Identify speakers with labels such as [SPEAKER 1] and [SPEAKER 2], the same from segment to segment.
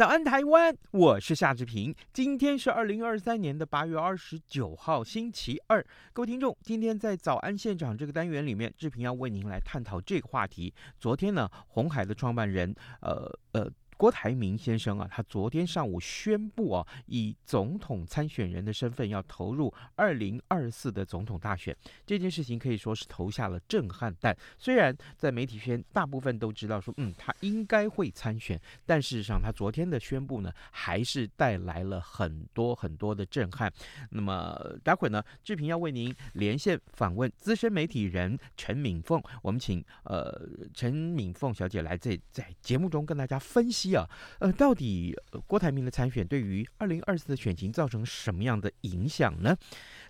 [SPEAKER 1] 早安台湾，我是夏志平。今天是二零二三年的八月二十九号，星期二。各位听众，今天在早安现场这个单元里面，志平要为您来探讨这个话题。昨天呢，红海的创办人，呃呃。郭台铭先生啊，他昨天上午宣布啊，以总统参选人的身份要投入二零二四的总统大选。这件事情可以说是投下了震撼弹。虽然在媒体圈大部分都知道说，嗯，他应该会参选，但事实上他昨天的宣布呢，还是带来了很多很多的震撼。那么待会呢，志平要为您连线访问资深媒体人陈敏凤，我们请呃陈敏凤小姐来在在节目中跟大家分析。啊，呃，到底郭台铭的参选对于二零二四的选情造成什么样的影响呢？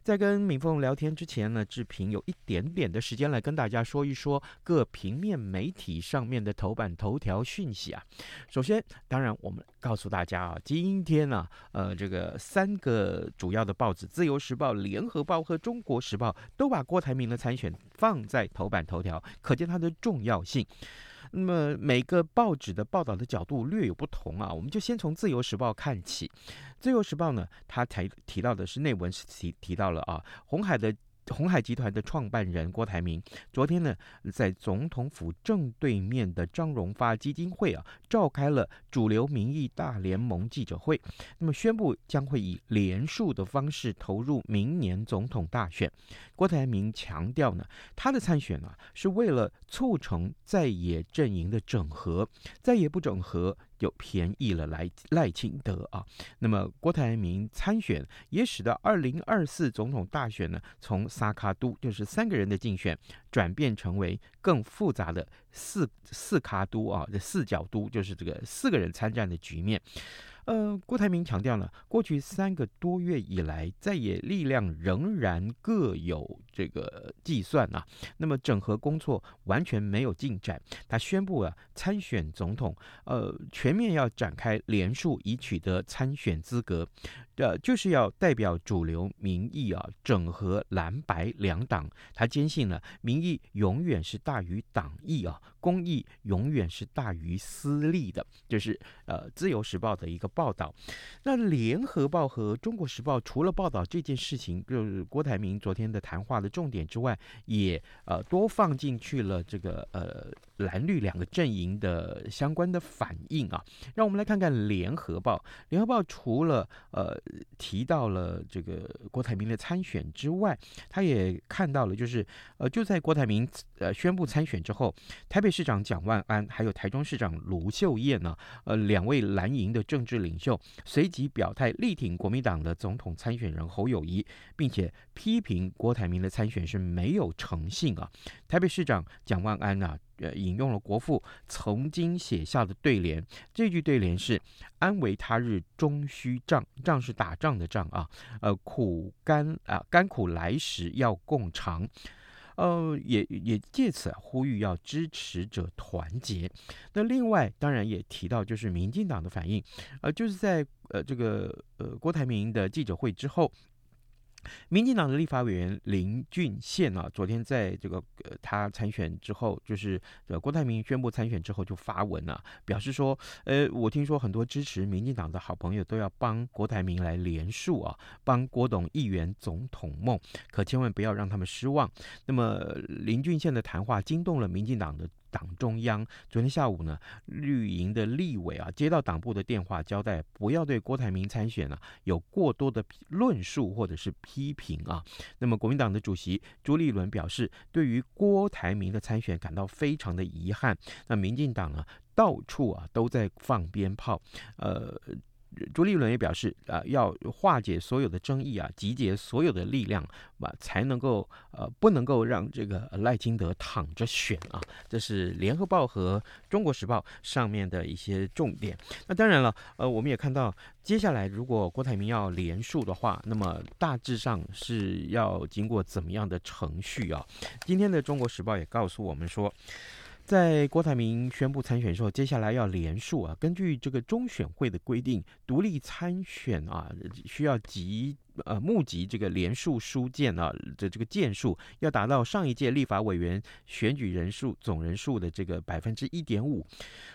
[SPEAKER 1] 在跟敏凤聊天之前呢，志平有一点点的时间来跟大家说一说各平面媒体上面的头版头条讯息啊。首先，当然我们告诉大家啊，今天呢，呃，这个三个主要的报纸《自由时报》、《联合报》和《中国时报》都把郭台铭的参选放在头版头条，可见它的重要性。那么每个报纸的报道的角度略有不同啊，我们就先从《自由时报》看起，《自由时报》呢，它才提到的是内文是提提到了啊，红海的。鸿海集团的创办人郭台铭昨天呢，在总统府正对面的张荣发基金会啊，召开了主流民意大联盟记者会，那么宣布将会以连署的方式投入明年总统大选。郭台铭强调呢，他的参选啊，是为了促成在野阵营的整合，在野不整合。就便宜了来赖清德啊，那么郭台铭参选也使得二零二四总统大选呢，从萨卡都就是三个人的竞选，转变成为更复杂的四四卡都啊，这四角都就是这个四个人参战的局面。呃，郭台铭强调呢，过去三个多月以来，在野力量仍然各有这个计算啊。那么整合工作完全没有进展。他宣布啊，参选总统，呃，全面要展开连署以取得参选资格。呃，就是要代表主流民意啊，整合蓝白两党。他坚信呢，民意永远是大于党意啊，公益永远是大于私利的。这，就是呃，《自由时报》的一个报报道。那《联合报》和《中国时报》除了报道这件事情，就是郭台铭昨天的谈话的重点之外，也呃多放进去了这个呃。蓝绿两个阵营的相关的反应啊，让我们来看看《联合报》。《联合报》除了呃提到了这个郭台铭的参选之外，他也看到了，就是呃就在郭台铭呃宣布参选之后，台北市长蒋万安还有台中市长卢秀燕呢，呃两位蓝营的政治领袖随即表态力挺国民党的总统参选人侯友谊，并且批评郭台铭的参选是没有诚信啊。台北市长蒋万安啊。呃，引用了国父曾经写下的对联，这句对联是“安为他日终须仗”，仗是打仗的仗啊。呃，苦甘啊，甘苦来时要共尝。呃，也也借此呼吁要支持者团结。那另外，当然也提到就是民进党的反应，呃，就是在呃这个呃郭台铭的记者会之后。民进党的立法委员林俊宪啊，昨天在这个呃他参选之后，就是呃郭台铭宣布参选之后就发文啊，表示说，呃，我听说很多支持民进党的好朋友都要帮郭台铭来连署啊，帮郭董议员总统梦，可千万不要让他们失望。那么林俊宪的谈话惊动了民进党的。党中央昨天下午呢，绿营的立委啊，接到党部的电话，交代不要对郭台铭参选啊有过多的论述或者是批评啊。那么国民党的主席朱立伦表示，对于郭台铭的参选感到非常的遗憾。那民进党啊，到处啊都在放鞭炮，呃。朱立伦也表示啊，要化解所有的争议啊，集结所有的力量啊，才能够呃，不能够让这个赖清德躺着选啊。这是联合报和中国时报上面的一些重点。那当然了，呃，我们也看到接下来如果郭台铭要连署的话，那么大致上是要经过怎么样的程序啊？今天的中国时报也告诉我们说。在郭台铭宣布参选之后，接下来要连署啊。根据这个中选会的规定，独立参选啊，需要集呃募集这个连署书件啊的这个件数，要达到上一届立法委员选举人数总人数的这个百分之一点五。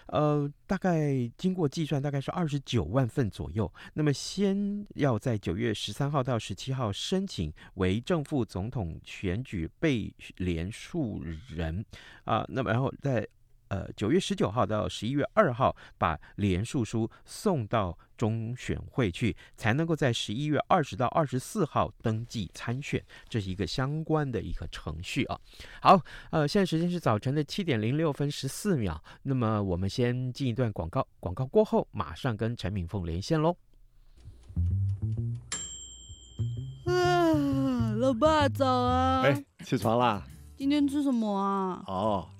[SPEAKER 1] 呃，大概经过计算，大概是二十九万份左右。那么，先要在九月十三号到十七号申请为正副总统选举被连署人啊、那么，然后在呃九月十九号到十一月二号把联署书送到。中选会去才能够在十一月二十到二十四号登记参选，这是一个相关的一个程序啊。好，呃，现在时间是早晨的七点零六分十四秒。那么我们先进一段广告，广告过后马上跟陈敏凤连线喽。
[SPEAKER 2] 啊，老爸早啊！
[SPEAKER 3] 哎，起床啦！
[SPEAKER 2] 今天吃什么啊？
[SPEAKER 3] 哦，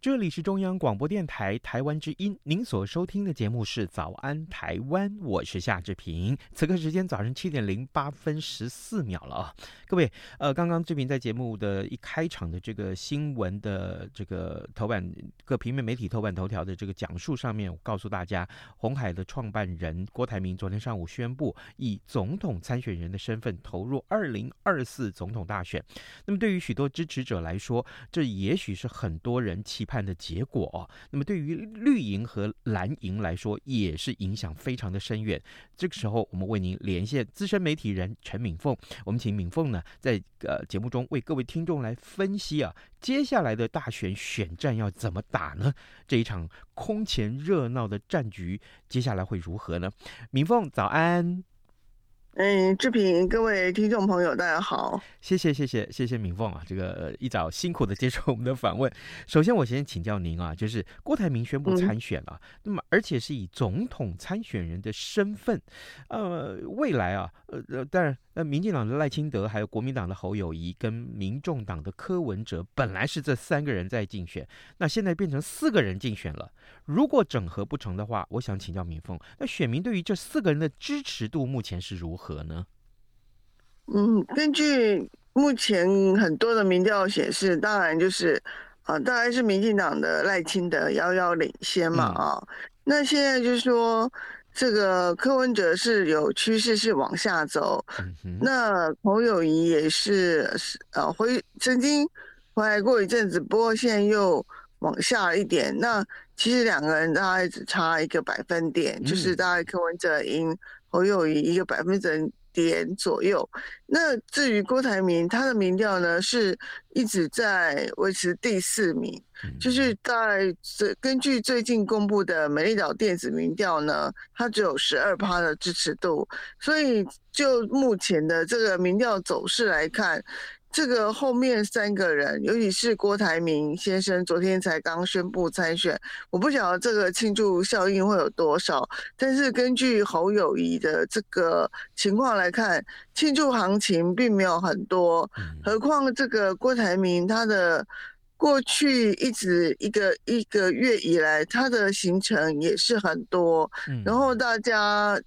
[SPEAKER 1] 这里是中央广播电台台湾之音，您所收听的节目是《早安台湾》，我是夏志平。此刻时间早上七点零八分十四秒了啊，各位，呃，刚刚志平在节目的一开场的这个新闻的这个头版各平面媒体头版头条的这个讲述上面，我告诉大家，红海的创办人郭台铭昨天上午宣布，以总统参选人的身份投入二零二四总统大选。那么对于许多支持者来说，这也许是很多人期盼的结果哦，那么对于绿营和蓝营来说，也是影响非常的深远。这个时候，我们为您连线资深媒体人陈敏凤，我们请敏凤呢，在呃节目中为各位听众来分析啊，接下来的大选选战要怎么打呢？这一场空前热闹的战局，接下来会如何呢？敏凤早安。
[SPEAKER 4] 哎，志平，各位听众朋友，大家好，
[SPEAKER 1] 谢谢谢谢谢谢敏凤啊，这个一早辛苦的接受我们的访问。首先，我先请教您啊，就是郭台铭宣布参选了，嗯、那么而且是以总统参选人的身份，呃，未来啊，呃呃，当然，呃，民进党的赖清德，还有国民党的侯友谊，跟民众党的柯文哲，本来是这三个人在竞选，那现在变成四个人竞选了。如果整合不成的话，我想请教敏凤，那选民对于这四个人的支持度目前是如何？何呢？
[SPEAKER 4] 嗯，根据目前很多的民调显示，当然就是啊、呃，当然是民进党的赖清德遥遥领先嘛啊、嗯。那现在就是说，这个柯文哲是有趋势是往下走，嗯、那侯友谊也是呃回曾经回来过一阵子，不过现在又往下一点。那其实两个人大概只差一个百分点，嗯、就是大概柯文哲赢。侯友谊一个百分之点左右。那至于郭台铭，他的民调呢是一直在维持第四名，就是在最根据最近公布的美丽岛电子民调呢，他只有十二趴的支持度。所以就目前的这个民调走势来看，这个后面三个人，尤其是郭台铭先生，昨天才刚宣布参选，我不晓得这个庆祝效应会有多少。但是根据侯友谊的这个情况来看，庆祝行情并没有很多。何况这个郭台铭他的过去一直一个一个月以来，他的行程也是很多。然后大家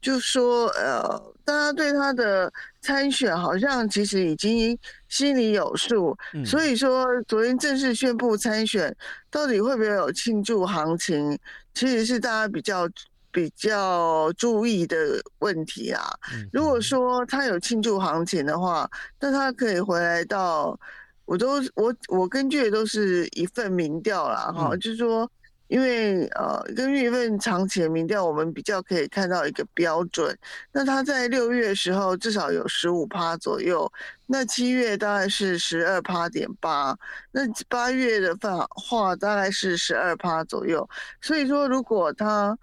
[SPEAKER 4] 就说，呃，大家对他的。参选好像其实已经心里有数，嗯、所以说昨天正式宣布参选，到底会不会有庆祝行情，其实是大家比较比较注意的问题啊。嗯、如果说他有庆祝行情的话，那他可以回来到，我都我我根据的都是一份民调啦，哈、嗯，就是说。因为呃，根据一份长期的民调，我们比较可以看到一个标准。那他在六月的时候至少有十五趴左右，那七月大概是十二趴点八，那八月的话大概是十二趴左右。所以说，如果他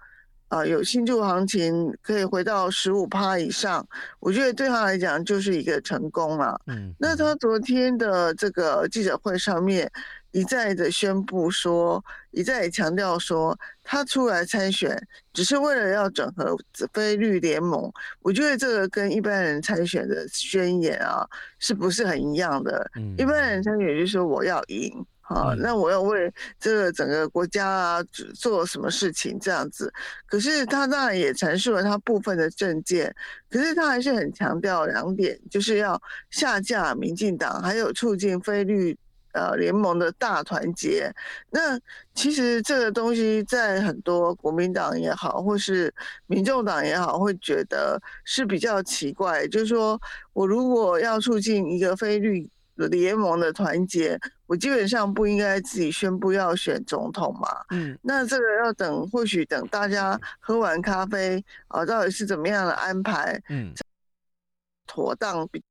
[SPEAKER 4] 啊、呃、有庆祝行情，可以回到十五趴以上，我觉得对他来讲就是一个成功了。嗯，那他昨天的这个记者会上面。一再的宣布说，一再的强调说，他出来参选只是为了要整合非绿联盟。我觉得这个跟一般人参选的宣言啊，是不是很一样的？嗯、一般人参选就是说我要赢，好、嗯，那我要为这个整个国家啊做什么事情这样子。可是他当然也阐述了他部分的政见，可是他还是很强调两点，就是要下架民进党，还有促进非绿。呃，联盟的大团结，那其实这个东西在很多国民党也好，或是民众党也好，会觉得是比较奇怪。就是说我如果要促进一个非绿联盟的团结，我基本上不应该自己宣布要选总统嘛。嗯，那这个要等，或许等大家喝完咖啡啊，到底是怎么样的安排？嗯，妥当比。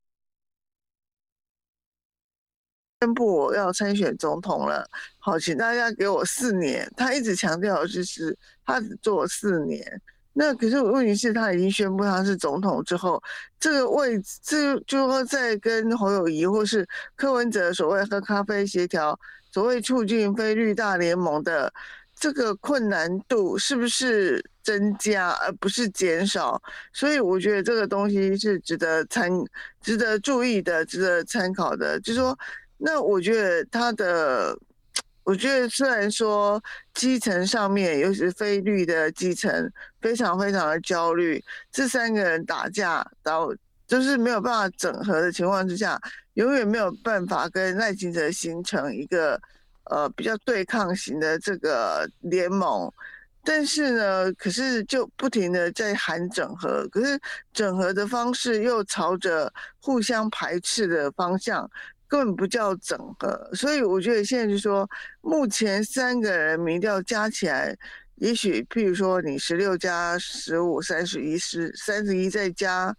[SPEAKER 4] 宣布我要参选总统了，好，请大家给我四年。他一直强调就是他只做四年，那可是问题是，他已经宣布他是总统之后，这个位置，这就说在跟侯友宜或是柯文哲所谓喝咖啡协调，所谓促进非绿大联盟的这个困难度是不是增加而不是减少？所以我觉得这个东西是值得参、值得注意的、值得参考的，就是说。那我觉得他的，我觉得虽然说基层上面，尤其是非绿的基层，非常非常的焦虑，这三个人打架，到就是没有办法整合的情况之下，永远没有办法跟赖清德形成一个呃比较对抗型的这个联盟。但是呢，可是就不停的在喊整合，可是整合的方式又朝着互相排斥的方向。根本不叫整合，所以我觉得现在就是说，目前三个人民调加起来，也许譬如说你十六加十五，三十一，十三十一再加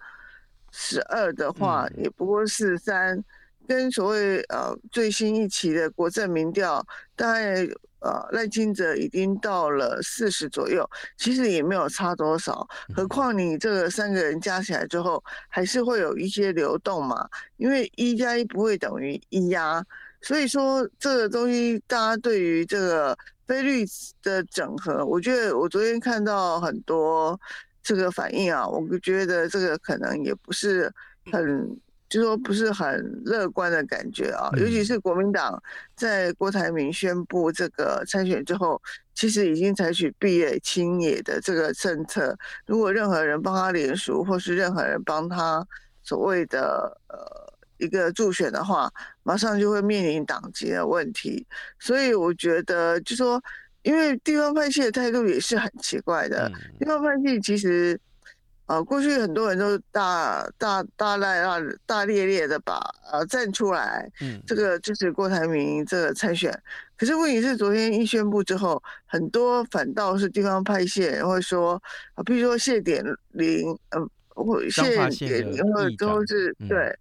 [SPEAKER 4] 十二的话，也不过四十三，跟所谓呃最新一期的国政民调大概。呃，赖清德已经到了四十左右，其实也没有差多少。何况你这个三个人加起来之后，还是会有一些流动嘛。因为一加一不会等于一呀，所以说这个东西，大家对于这个非绿的整合，我觉得我昨天看到很多这个反应啊，我觉得这个可能也不是很。就说不是很乐观的感觉啊，尤其是国民党在郭台铭宣布这个参选之后，其实已经采取毕业清野的这个政策。如果任何人帮他联署，或是任何人帮他所谓的呃一个助选的话，马上就会面临党籍的问题。所以我觉得，就说因为地方派系的态度也是很奇怪的，地方派系其实。呃，过去很多人都大大大赖大大咧咧的把呃站出来，嗯，这个支持郭台铭这个参选。可是问题是，昨天一宣布之后，很多反倒是地方派系人会说，啊，比如说谢点林，呃，或谢点玲，或者都是对，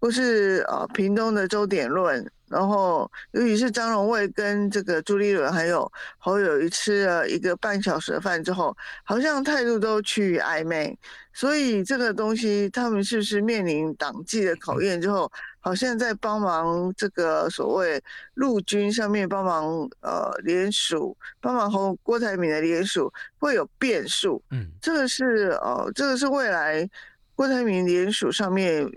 [SPEAKER 4] 或是呃屏东的周点论。然后，尤其是张荣卫跟这个朱立伦还有侯友谊吃了一个半小时的饭之后，好像态度都趋于暧昧。所以这个东西，他们是不是面临党纪的考验之后，好像在帮忙这个所谓陆军上面帮忙呃联署，帮忙和郭台铭的联署会有变数。嗯，这个是呃，这个是未来郭台铭联署上面。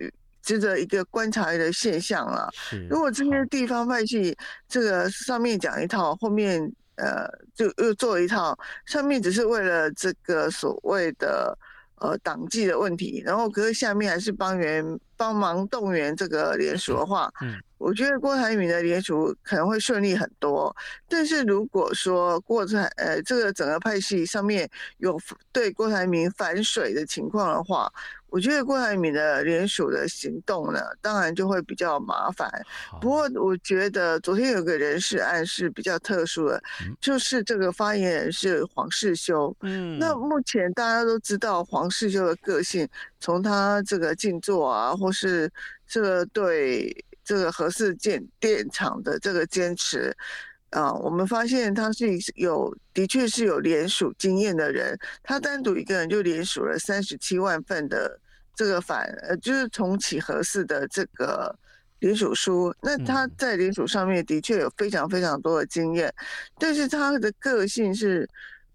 [SPEAKER 4] 值得一个观察的现象了。如果这些地方派系这个上面讲一套，后面呃就又做一套，上面只是为了这个所谓的呃党纪的问题，然后可是下面还是帮员帮忙动员这个联署的话，嗯，我觉得郭台铭的联署可能会顺利很多。但是如果说郭台呃这个整个派系上面有对郭台铭反水的情况的话，我觉得郭台铭的联署的行动呢，当然就会比较麻烦。不过，我觉得昨天有个人事案是比较特殊的，就是这个发言人是黄世修。嗯，那目前大家都知道黄世修的个性，从他这个静坐啊，或是这个对这个核四建电厂的这个坚持。啊，我们发现他是有，的确是有联署经验的人。他单独一个人就联署了三十七万份的这个反，呃，就是重启核四的这个联署书。那他在联署上面的确有非常非常多的经验，但是他的个性是，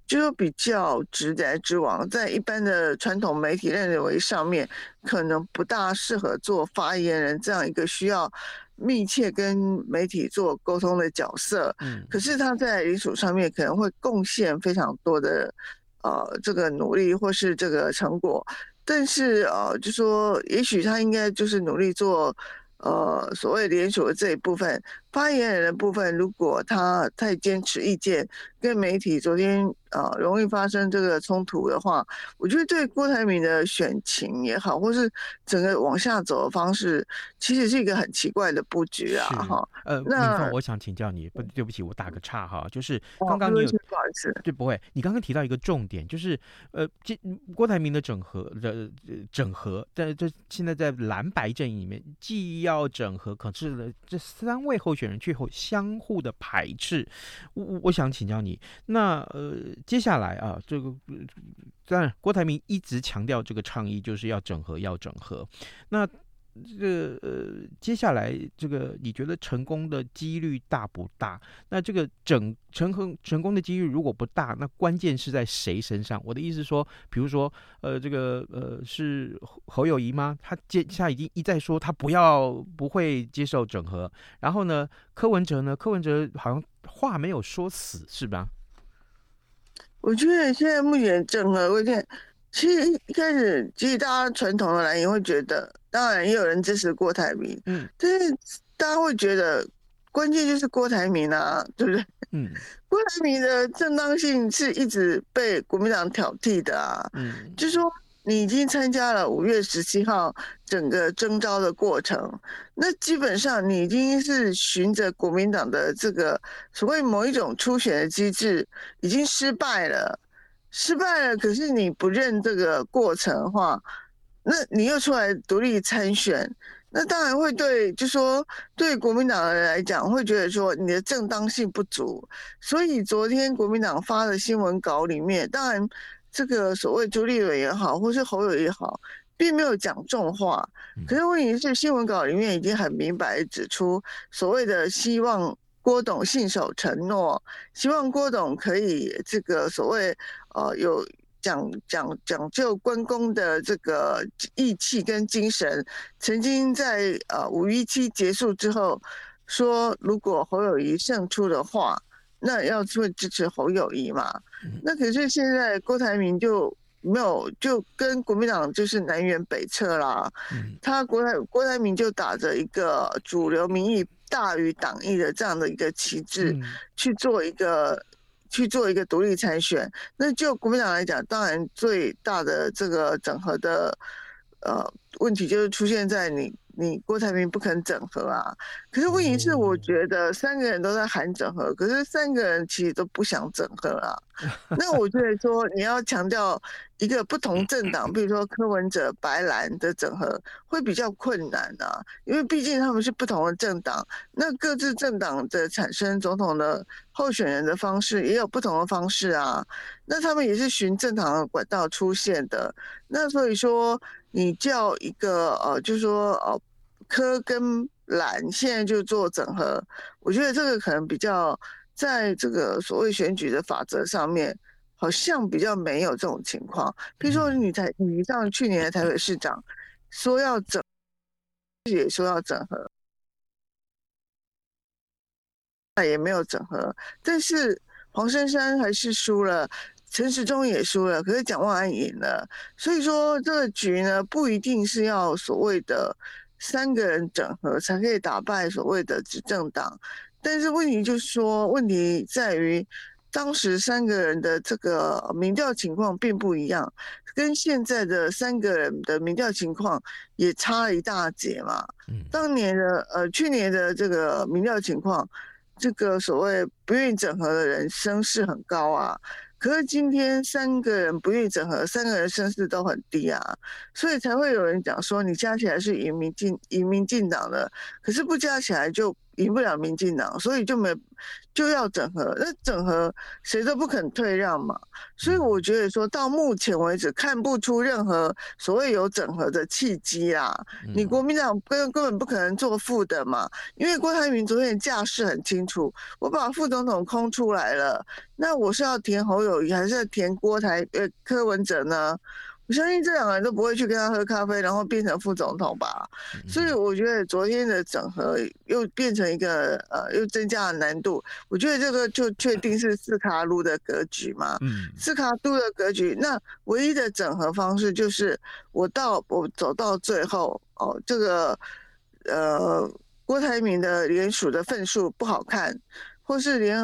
[SPEAKER 4] 就是比较直来直往，在一般的传统媒体认为上面，可能不大适合做发言人这样一个需要。密切跟媒体做沟通的角色，嗯，可是他在联署上面可能会贡献非常多的，呃，这个努力或是这个成果，但是呃，就说也许他应该就是努力做，呃，所谓联署的这一部分。发言人的部分，如果他太坚持意见，跟媒体昨天啊、呃、容易发生这个冲突的话，我觉得对郭台铭的选情也好，或是整个往下走的方式，其实是一个很奇怪的布局啊！哈，呃，
[SPEAKER 1] 那我想请教你，不，对不起，我打个岔哈，就是刚刚你有，不好意思，对，不会，你刚刚提到一个重点，就是呃，这郭台铭的整合的整合，在这现在在蓝白阵营里面，既要整合，可是，这三位候选。选人最后相互的排斥，我我想请教你，那呃接下来啊，这个当然郭台铭一直强调这个倡议就是要整合，要整合，那。这个呃，接下来这个你觉得成功的几率大不大？那这个整成功成功的几率如果不大，那关键是在谁身上？我的意思说，比如说呃，这个呃是侯友谊吗？他接下来已经一再说他不要不会接受整合，然后呢，柯文哲呢？柯文哲好像话没有说死，是吧？
[SPEAKER 4] 我觉得现在目前整合，我觉得其实一开始，其实大家传统的蓝营会觉得。当然也有人支持郭台铭，嗯，但是大家会觉得关键就是郭台铭啊，对不对？嗯，郭台铭的正当性是一直被国民党挑剔的啊，嗯，就是说你已经参加了五月十七号整个征召的过程，那基本上你已经是循着国民党的这个所谓某一种初选的机制已经失败了，失败了，可是你不认这个过程的话。那你又出来独立参选，那当然会对，就说对国民党的人来讲，会觉得说你的正当性不足。所以昨天国民党发的新闻稿里面，当然这个所谓朱立伦也好，或是侯友也好，并没有讲重话。可是问题是，新闻稿里面已经很明白指出，所谓的希望郭董信守承诺，希望郭董可以这个所谓呃有。讲讲讲究关公的这个义气跟精神，曾经在呃五一七结束之后说，如果侯友谊胜出的话，那要会支持侯友谊嘛？那可是现在郭台铭就没有，就跟国民党就是南辕北辙啦。他国台郭台铭就打着一个主流民意大于党意的这样的一个旗帜去做一个。去做一个独立参选，那就国民党来讲，当然最大的这个整合的呃问题就是出现在你你郭台铭不肯整合啊。可是问题是，我觉得三个人都在喊整合，可是三个人其实都不想整合啊。那我觉得说你要强调一个不同政党，比如说柯文哲、白蓝的整合会比较困难啊，因为毕竟他们是不同的政党，那各自政党的产生总统的候选人的方式也有不同的方式啊，那他们也是循正常的管道出现的，那所以说你叫一个呃，就是说呃，柯跟蓝现在就做整合，我觉得这个可能比较。在这个所谓选举的法则上面，好像比较没有这种情况。比如说，你台你上去年的台北市长说要整，也说要整合，那也没有整合。但是黄珊珊还是输了，陈时中也输了，可是蒋万安赢了。所以说，这个局呢，不一定是要所谓的三个人整合才可以打败所谓的执政党。但是问题就是说，问题在于当时三个人的这个民调情况并不一样，跟现在的三个人的民调情况也差了一大截嘛。当年的呃，去年的这个民调情况，这个所谓不愿意整合的人声势很高啊。可是今天三个人不愿意整合，三个人声势都很低啊，所以才会有人讲说，你加起来是赢民进赢民进党的，可是不加起来就。赢不了民进党，所以就没就要整合。那整合谁都不肯退让嘛，所以我觉得说到目前为止看不出任何所谓有整合的契机啊。你国民党根根本不可能做副的嘛，因为郭台铭昨天的架势很清楚，我把副总统空出来了，那我是要填侯友谊还是要填郭台呃柯文哲呢？我相信这两个人都不会去跟他喝咖啡，然后变成副总统吧。所以我觉得昨天的整合又变成一个呃，又增加了难度。我觉得这个就确定是四卡路的格局嘛。四卡路的格局，那唯一的整合方式就是我到我走到最后哦，这个呃郭台铭的联署的份数不好看，或是连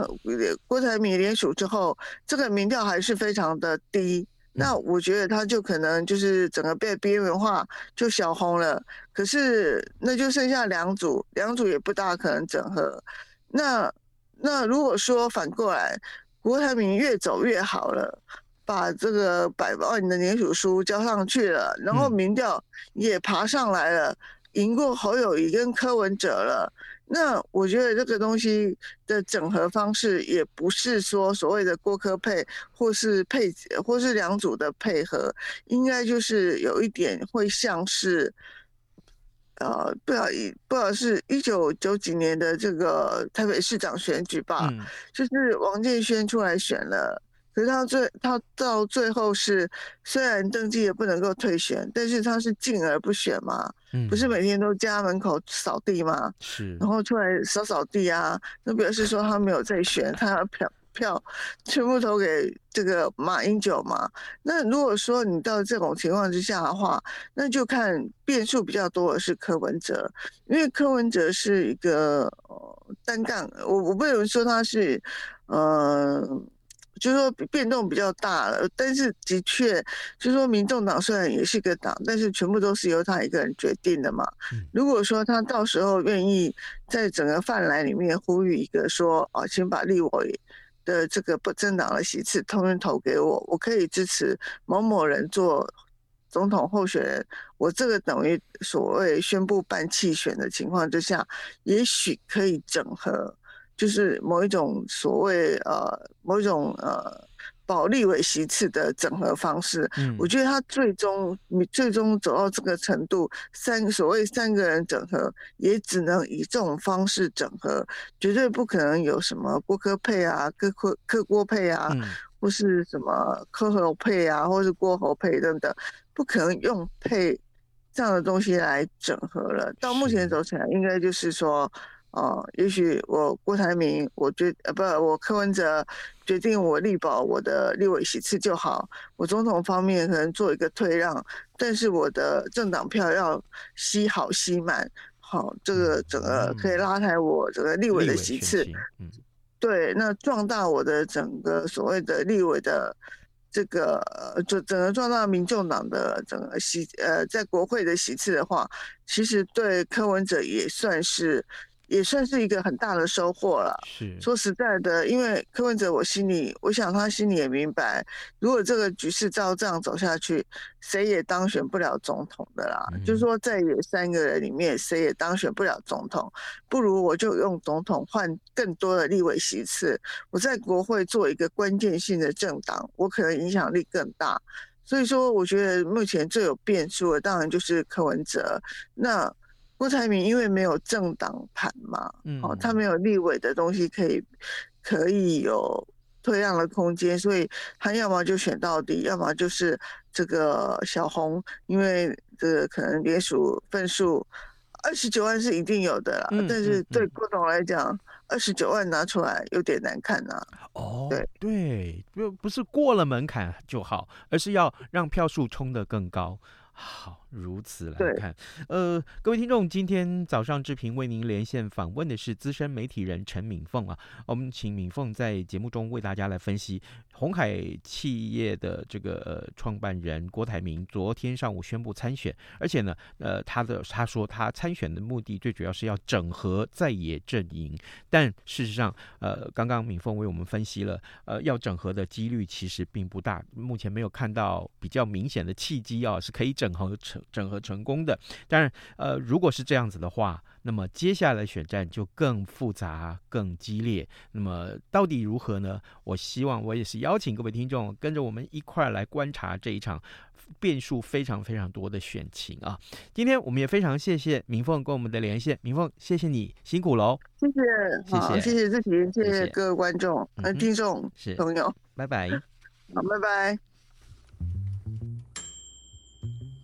[SPEAKER 4] 郭台铭联署之后，这个民调还是非常的低。那我觉得他就可能就是整个被边缘化，就小红了。可是那就剩下两组，两组也不大可能整合。那那如果说反过来，郭台铭越走越好了，把这个百万的年署书交上去了，然后民调也爬上来了，赢过侯友谊跟柯文哲了。那我觉得这个东西的整合方式也不是说所谓的郭科配，或是配，或是两组的配合，应该就是有一点会像是，呃，不晓得不晓得是一九九几年的这个台北市长选举吧，嗯、就是王建轩出来选了。可是他最他到最后是虽然登记也不能够退选，但是他是进而不选嘛，嗯、不是每天都家门口扫地嘛？是，然后出来扫扫地啊，那表示说他没有在选，他要票票全部投给这个马英九嘛。那如果说你到这种情况之下的话，那就看变数比较多的是柯文哲，因为柯文哲是一个呃单杠，我我不能说他是呃。就是说变动比较大了，但是的确，就是说民众党虽然也是个党，但是全部都是由他一个人决定的嘛。如果说他到时候愿意在整个泛蓝里面呼吁一个说，啊，请把立委的这个不政党的席次通通投给我，我可以支持某某人做总统候选人，我这个等于所谓宣布办弃选的情况之下，也许可以整合。就是某一种所谓呃，某一种呃保利委席次的整合方式，嗯，我觉得他最终你最终走到这个程度，三所谓三个人整合，也只能以这种方式整合，绝对不可能有什么郭科配啊、柯柯柯郭配啊，嗯，或是什么科侯配啊，或是郭侯配等等，不可能用配这样的东西来整合了。到目前走起来，应该就是说。哦，也许我郭台铭，我决呃不，我柯文哲决定我力保我的立委席次就好。我总统方面可能做一个退让，但是我的政党票要吸好吸满，好，这个整个可以拉抬我整个立委的席次。嗯，对，那壮大我的整个所谓的立委的这个，就整个壮大民众党的整个席呃，在国会的席次的话，其实对柯文哲也算是。也算是一个很大的收获了。
[SPEAKER 1] 是
[SPEAKER 4] 说实在的，因为柯文哲，我心里，我想他心里也明白，如果这个局势照这样走下去，谁也当选不了总统的啦。嗯、就是说，在有三个人里面，谁也当选不了总统，不如我就用总统换更多的立委席次，我在国会做一个关键性的政党，我可能影响力更大。所以说，我觉得目前最有变数的，当然就是柯文哲。那郭台铭因为没有政党盘嘛，嗯，哦，他没有立委的东西可以可以有退让的空间，所以他要么就选到底，要么就是这个小红，因为这个可能连署份数二十九万是一定有的啦，嗯、但是对郭董来讲。二十九万拿出来有点难看呐、啊。
[SPEAKER 1] 哦，对对，不不是过了门槛就好，而是要让票数冲得更高。好，如此来看，呃，各位听众，今天早上志平为您连线访问的是资深媒体人陈敏凤啊，我们请敏凤在节目中为大家来分析。鸿海企业的这个呃创办人郭台铭昨天上午宣布参选，而且呢，呃，他的他说他参选的目的最主要是要整合在野阵营，但事实上，呃，刚刚敏凤为我们分析了，呃，要整合的几率其实并不大，目前没有看到比较明显的契机啊，是可以整合成整合成功的。当然，呃，如果是这样子的话。那么接下来选战就更复杂、更激烈。那么到底如何呢？我希望我也是邀请各位听众跟着我们一块来观察这一场变数非常非常多的选情啊！今天我们也非常谢谢明凤跟我们的连线，明凤谢谢你辛苦喽！
[SPEAKER 4] 谢谢，谢谢，谢谢自己，谢谢各位观众、呃听众、朋友，
[SPEAKER 1] 拜拜，
[SPEAKER 4] 好，拜拜。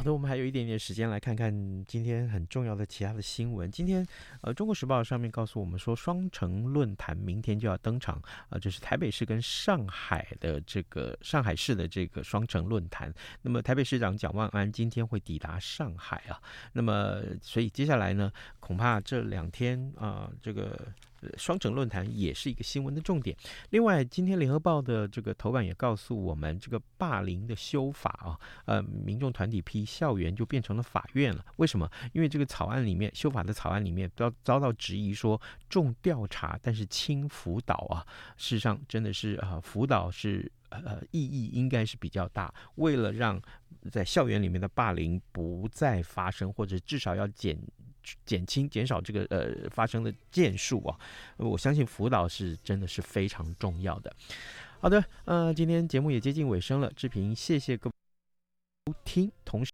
[SPEAKER 1] 好的，我们还有一点点时间来看看今天很重要的其他的新闻。今天，呃，《中国时报》上面告诉我们说，双城论坛明天就要登场，呃，这是台北市跟上海的这个上海市的这个双城论坛。那么，台北市长蒋万安今天会抵达上海啊。那么，所以接下来呢，恐怕这两天啊，这个。双城论坛也是一个新闻的重点。另外，今天联合报的这个头版也告诉我们，这个霸凌的修法啊，呃，民众团体批校园就变成了法院了。为什么？因为这个草案里面，修法的草案里面遭遭到质疑说重调查，但是轻辅导啊。事实上，真的是啊，辅导是呃意义应该是比较大。为了让在校园里面的霸凌不再发生，或者至少要减。减轻、减少这个呃发生的件数啊，我相信辅导是真的是非常重要的。好的，呃，今天节目也接近尾声了，志平谢谢各位收听，同时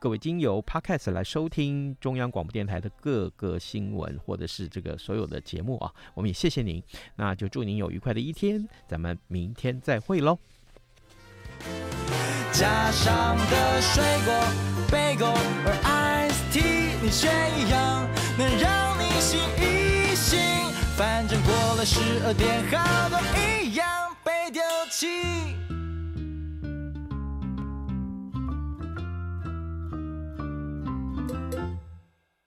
[SPEAKER 1] 各位经由 Podcast 来收听中央广播电台的各个新闻或者是这个所有的节目啊，我们也谢谢您，那就祝您有愉快的一天，咱们明天再会喽。
[SPEAKER 5] 加上的水果，贝果，而 Ice Tea，你却一样，能让你。醒一醒，反正过了十二点，好多一样被丢弃。